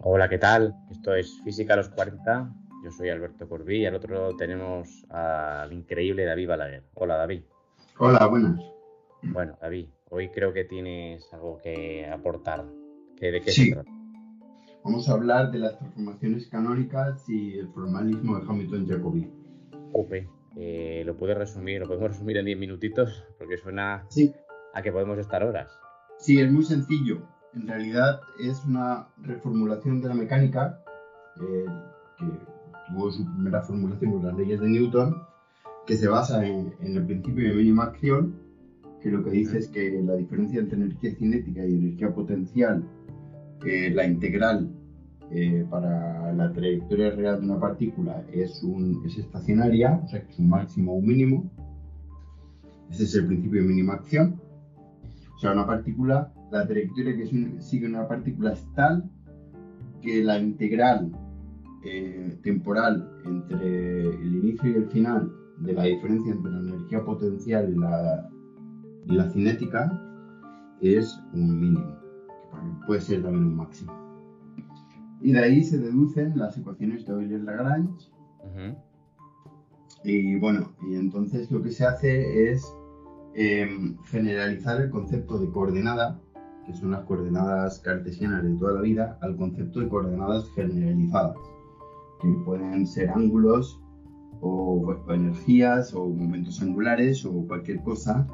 Hola, ¿qué tal? Esto es Física a los 40. Yo soy Alberto Corbí y al otro lado tenemos al increíble David Balaguer. Hola, David. Hola, buenas. Bueno, David, hoy creo que tienes algo que aportar. ¿De qué sí. Vamos a hablar de las transformaciones canónicas y el formalismo de Hamilton-Jacobi. Ope, eh, lo puedes resumir, lo podemos resumir en 10 minutitos, porque suena a que podemos estar horas. Sí, es muy sencillo. En realidad es una reformulación de la mecánica eh, que tuvo su primera formulación con las leyes de Newton, que se basa en, el principio de mínima acción, que lo que dice es que la diferencia entre energía cinética y energía potencial, eh, la integral eh, para la trayectoria real de una partícula es, un, es estacionaria, o sea que es un máximo o un mínimo. Ese es el principio de mínima acción. Sea, una partícula, la trayectoria que sigue una partícula es tal que la integral eh, temporal entre el inicio y el final de la diferencia entre la energía potencial y la, y la cinética es un mínimo, que puede ser también un máximo. Y de ahí se deducen las ecuaciones de Euler-Lagrange. Y bueno, y entonces lo que se hace es em, generalizar el concepto de coordenada, que son las coordenadas cartesianas de toda la vida, al concepto de coordenadas generalizadas, que pueden ser ángulos o, energías o momentos angulares o cualquier cosa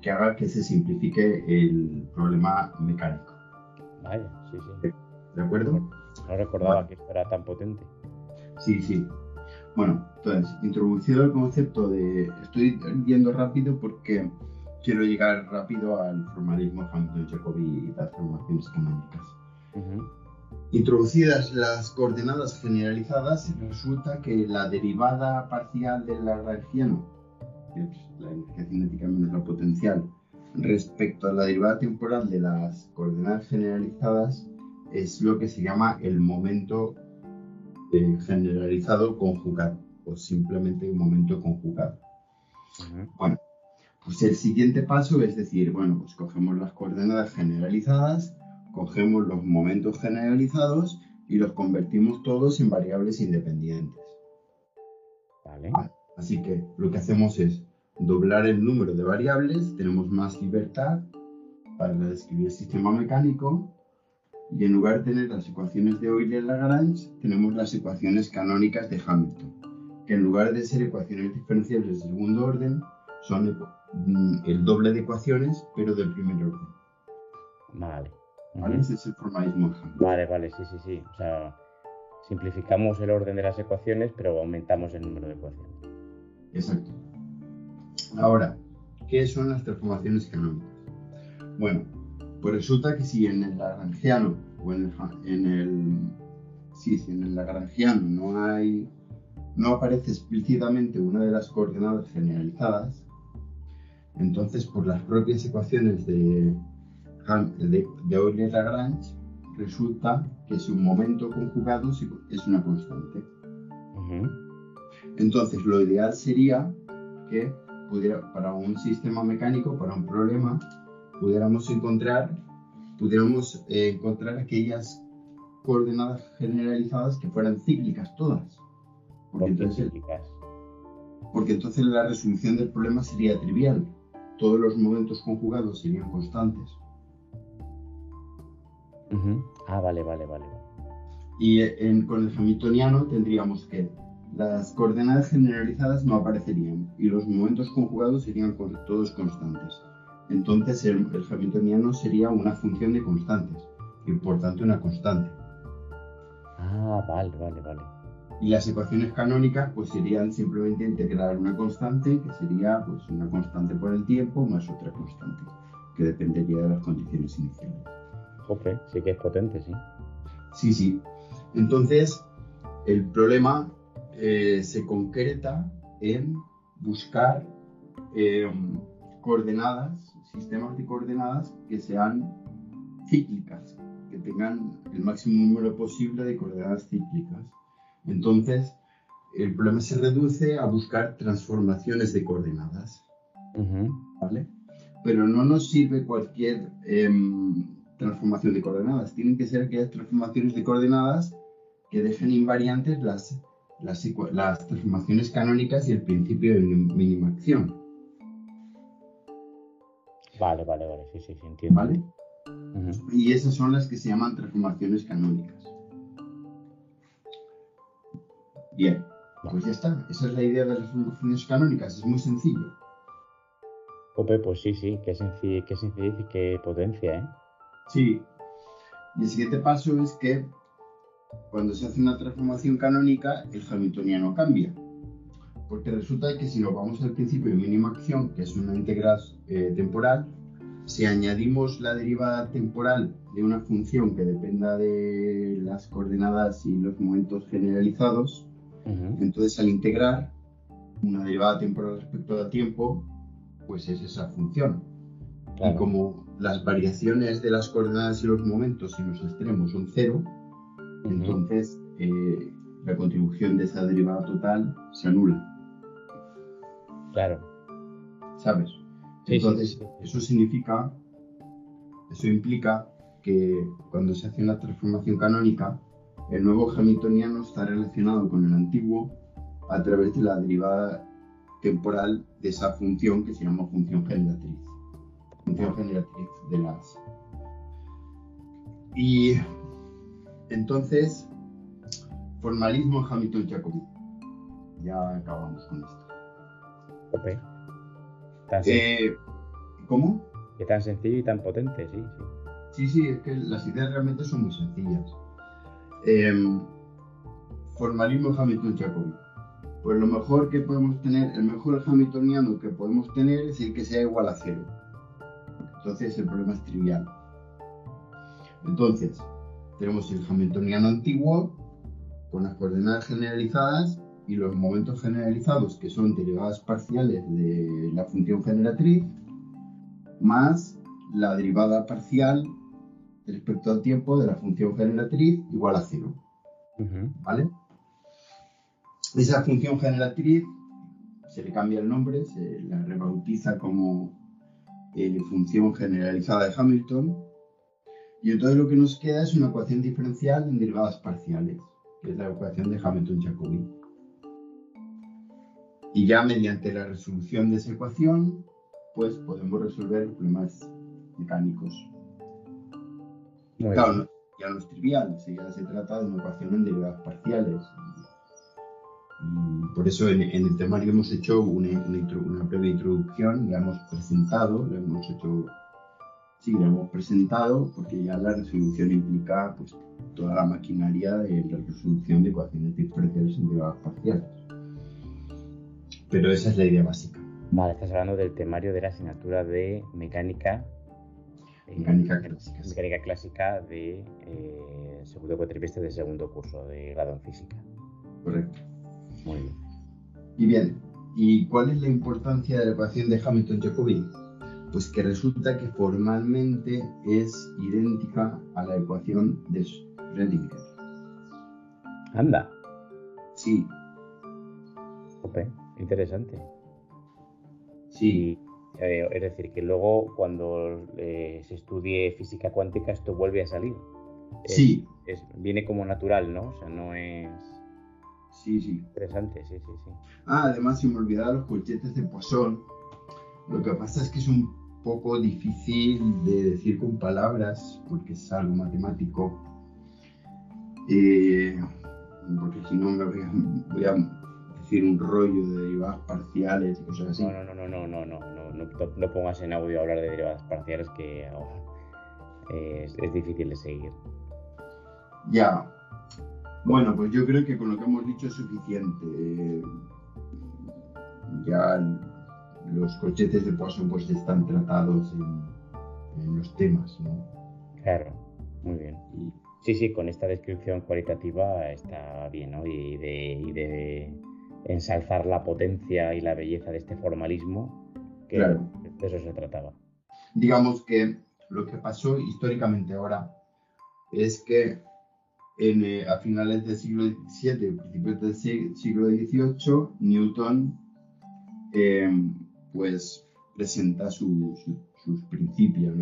que haga que se simplifique el problema mecánico. Vaya, sí, sí. ¿De acuerdo? No recordaba que esto era tan potente. Sí, sí. Bueno, entonces, introducido el concepto de. Estoy yendo rápido porque quiero llegar rápido al formalismo Hamilton-Jacobi y las formaciones canónicas. Introducidas las coordenadas generalizadas, resulta que la derivada parcial del lagrangiano, que es la energía cinética menos la potencial, respecto a la derivada temporal de las coordenadas generalizadas, es lo que se llama el momento eh, generalizado conjugado o simplemente un momento conjugado. Bueno, pues el siguiente paso es decir, bueno, pues cogemos las coordenadas generalizadas, cogemos los momentos generalizados y los convertimos todos en variables independientes. Vale. Así que lo que hacemos es doblar el número de variables, tenemos más libertad para describir el sistema mecánico y en lugar de tener las ecuaciones de Euler-Lagrange, tenemos las ecuaciones canónicas de Hamilton, que en lugar de ser ecuaciones diferenciables de segundo orden, son mm, el doble de ecuaciones, pero del primer orden. Vale. ¿Vale? Ese es el formalismo de Hamilton. Vale, vale, sí, sí, sí. O sea, simplificamos el orden de las ecuaciones, pero aumentamos el número de ecuaciones. Exacto. Ahora, ¿qué son las transformaciones canónicas? Bueno, pues resulta que si en el lagrangiano o en el, si en el lagrangiano no hay no aparece explícitamente una de las coordenadas generalizadas, entonces por las propias ecuaciones de, de, Euler-Lagrange resulta que su momento conjugado es una constante. Entonces lo ideal sería que pudiera, para un sistema mecánico, para un problema, pudiéramos encontrar, pudiéramos eh, encontrar aquellas coordenadas generalizadas que fueran cíclicas todas. Porque entonces, porque entonces la resolución del problema sería trivial. Todos los momentos conjugados serían constantes. Ah, vale, vale, vale. Y con el hamiltoniano tendríamos que las coordenadas generalizadas no aparecerían y los momentos conjugados serían todos constantes. Entonces el, el hamiltoniano sería una función de constantes y por tanto una constante. Ah, vale, vale, vale. Y las ecuaciones canónicas pues serían simplemente integrar una constante que sería pues una constante por el tiempo más otra constante que dependería de las condiciones iniciales. Jope, sí que es potente, sí. Sí, sí. Entonces, el problema eh, se concreta en buscar eh, coordenadas sistemas de coordenadas que sean cíclicas, que tengan el máximo número posible de coordenadas cíclicas. Entonces, el problema se reduce a buscar transformaciones de coordenadas. ¿Vale? Pero no nos sirve cualquier em, transformación de coordenadas. Tienen que ser aquellas transformaciones de coordenadas que dejen invariantes las, las, las transformaciones canónicas y el principio de mínima acción. Vale, vale, vale, sí, sí, sí entiendo. ¿Vale? Y esas son las que se llaman transformaciones canónicas. Bien, pues ya está. Esa es la idea de las transformaciones canónicas. Es muy sencillo. Ope, pues sí, sí, qué sencillo, qué sencillez y qué potencia, ¿eh? Sí. Y el siguiente paso es que cuando se hace una transformación canónica, el hamiltoniano cambia. Porque resulta que si nos vamos al principio de mínima acción, que es una integral eh, temporal, si añadimos la derivada temporal de una función que dependa de las coordenadas y los momentos generalizados, entonces al integrar una derivada temporal respecto al tiempo, pues es esa función. Y como las variaciones de las coordenadas y los momentos en los extremos son cero, entonces eh, la contribución de esa derivada total se anula. Claro. ¿Sabes? Entonces, eso significa, eso implica que cuando se hace una transformación canónica, el nuevo hamiltoniano está relacionado con el antiguo a través de la derivada temporal de esa función que se llama función generatriz. Función generatriz de las. Y entonces, formalismo Hamilton-Jacobi. Ya acabamos con esto. Okay. Eh, ¿Cómo? Que tan sencillo y tan potente, sí, sí. Sí, sí, es que las ideas realmente son muy sencillas. Em, formalismo Hamilton-Jacobi. Pues lo mejor que podemos tener, el mejor hamiltoniano que podemos tener es el que sea igual a cero. Entonces el problema es trivial. Entonces, tenemos el hamiltoniano antiguo con las coordenadas generalizadas y los momentos generalizados, que son derivadas parciales de la función generatriz, más la derivada parcial respecto al tiempo de la función generatriz igual a cero. ¿Vale? Esa función generatriz se le cambia el nombre, se la rebautiza como eh, función generalizada de Hamilton. Y entonces lo que nos queda es una ecuación diferencial en derivadas parciales, que es la ecuación de Hamilton-Jacobi. Y ya mediante la resolución de esa ecuación, pues podemos resolver los problemas mecánicos. claro, ya no es trivial, ya se trata de una ecuación en derivadas parciales. Y por eso en, el temario hemos hecho una, una, breve introducción, la hemos presentado, la hemos hecho, sí, la hemos presentado porque ya la resolución implica pues, toda la maquinaria de la resolución de ecuaciones diferenciales en derivadas parciales. Pero esa es la idea básica. Vale, estás hablando del temario de la asignatura de mecánica. Eh, mecánica clásica. Mecánica clásica de eh, segundo cuatrimestre de segundo curso de grado en física. Correcto. Muy bien. Y bien, ¿y cuál es la importancia de la ecuación de Hamilton-Jacobi? Pues que resulta que formalmente es idéntica a la ecuación de Schrödinger. Anda. Sí. Ok. Interesante. Sí. Eh, es decir, que luego cuando eh, se estudie física cuántica esto vuelve a salir. sí. viene como natural, ¿no? O sea, no es... Sí, sí. Interesante, sí, sí, sí. Ah, además, si me olvidaba los colchetes de Poisson, lo que pasa es que es un poco difícil de decir con palabras, porque es algo matemático. Eh, porque si no me voy a decir un rollo de derivadas parciales y cosas así. No, no, no, no, no, no, no, no, pongas en audio hablar de derivadas parciales que oh, es, difícil de seguir. Ya. Bueno, pues yo creo que con lo que hemos dicho es suficiente. Ya los cochetes de Poisson pues están tratados en, los temas, ¿no? Claro, muy bien. Sí, sí, con esta descripción cualitativa está bien, ¿no? Y de, y de ensalzar la potencia y la belleza de este formalismo, que de eso se trataba. Digamos que lo que pasó históricamente ahora es que en, eh, a finales del siglo XVII, principios del siglo XVIII, Newton eh, pues presenta sus principios,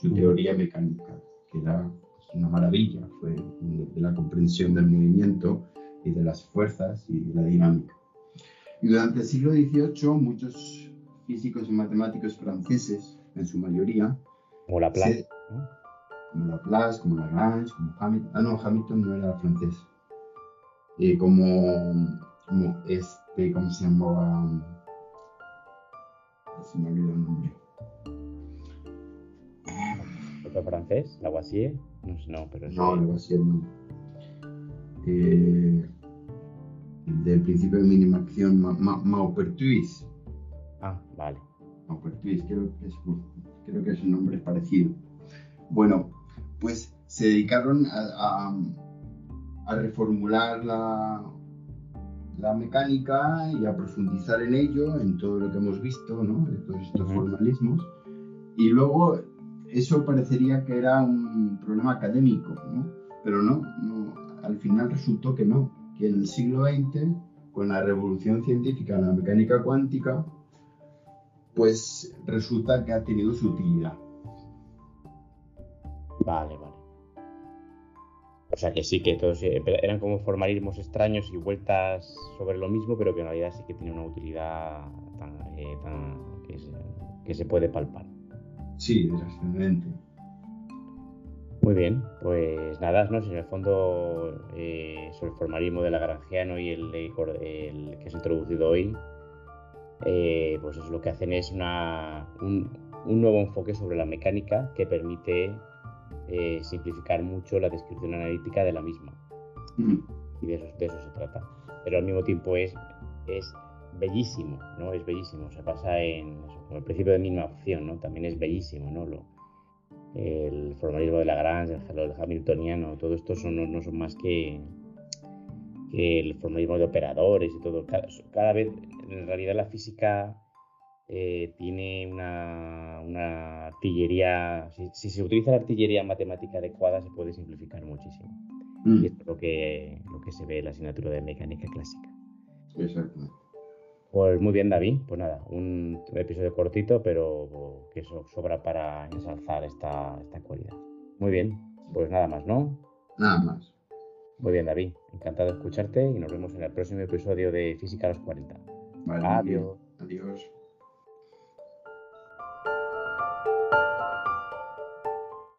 su, teoría mecánica, que era una maravilla, fue de la comprensión del movimiento y de las fuerzas y de la dinámica. Y durante el siglo XVIII muchos físicos y matemáticos franceses, en su mayoría, como Laplace, como Laplace, como Lagrange, como Hamilton, ah no, Hamilton no era francés, eh, como, como este, ¿cómo se llamaba? Se me olvidó el nombre. ¿Otro francés? ¿Lavoisier? No, no, pero No, Lavoisier no. Eh, del principio de mínima acción, Ma Maupertuis. Ah, vale. Maupertuis, creo que, es, creo que su nombre es parecido. Bueno, pues se dedicaron a, a, reformular la, la, mecánica y a profundizar en ello, en todo lo que hemos visto, ¿no? De todos estos formalismos. Y luego eso parecería que era un problema académico, ¿no? Pero no, no, al final resultó que no, que en el siglo XX, con la revolución científica en la mecánica cuántica, pues resulta que ha tenido su utilidad. Vale, vale. O sea que sí, que todos eh, eran como formalismos extraños y vueltas sobre lo mismo, pero que en realidad sí que tiene una utilidad tan, eh, que, se, que, se, puede palpar. Sí, excelente. Muy bien, pues nada, ¿no? Si en el fondo eh, sobre el formalismo de Lagrangiano y el, el, que se ha introducido hoy, eh, pues es lo que hacen es una, un, nuevo enfoque sobre la mecánica que permite eh, simplificar mucho la descripción analítica de la misma. Mm. Y de eso, de eso se trata. Pero al mismo tiempo es, es bellísimo, ¿no? Es bellísimo. Se pasa en el principio de misma opción, ¿no? También es bellísimo, ¿no? Lo, el formalismo de Lagrange, el, hamiltoniano, todo esto son, no, son más que, el formalismo de operadores y todo. Cada, vez, en realidad, la física eh, tiene una, artillería. Si, se utiliza la artillería matemática adecuada, se puede simplificar muchísimo. Mm. Y esto es lo que, lo que se ve en la asignatura de mecánica clásica. Exacto. Pues muy bien, David. Pues nada, un episodio cortito, pero que eso sobra para ensalzar esta, esta cualidad. Muy bien, pues nada más, ¿no? Nada más. Muy bien, David. Encantado de escucharte y nos vemos en el próximo episodio de Física a los 40. Vale, Adiós. Adiós.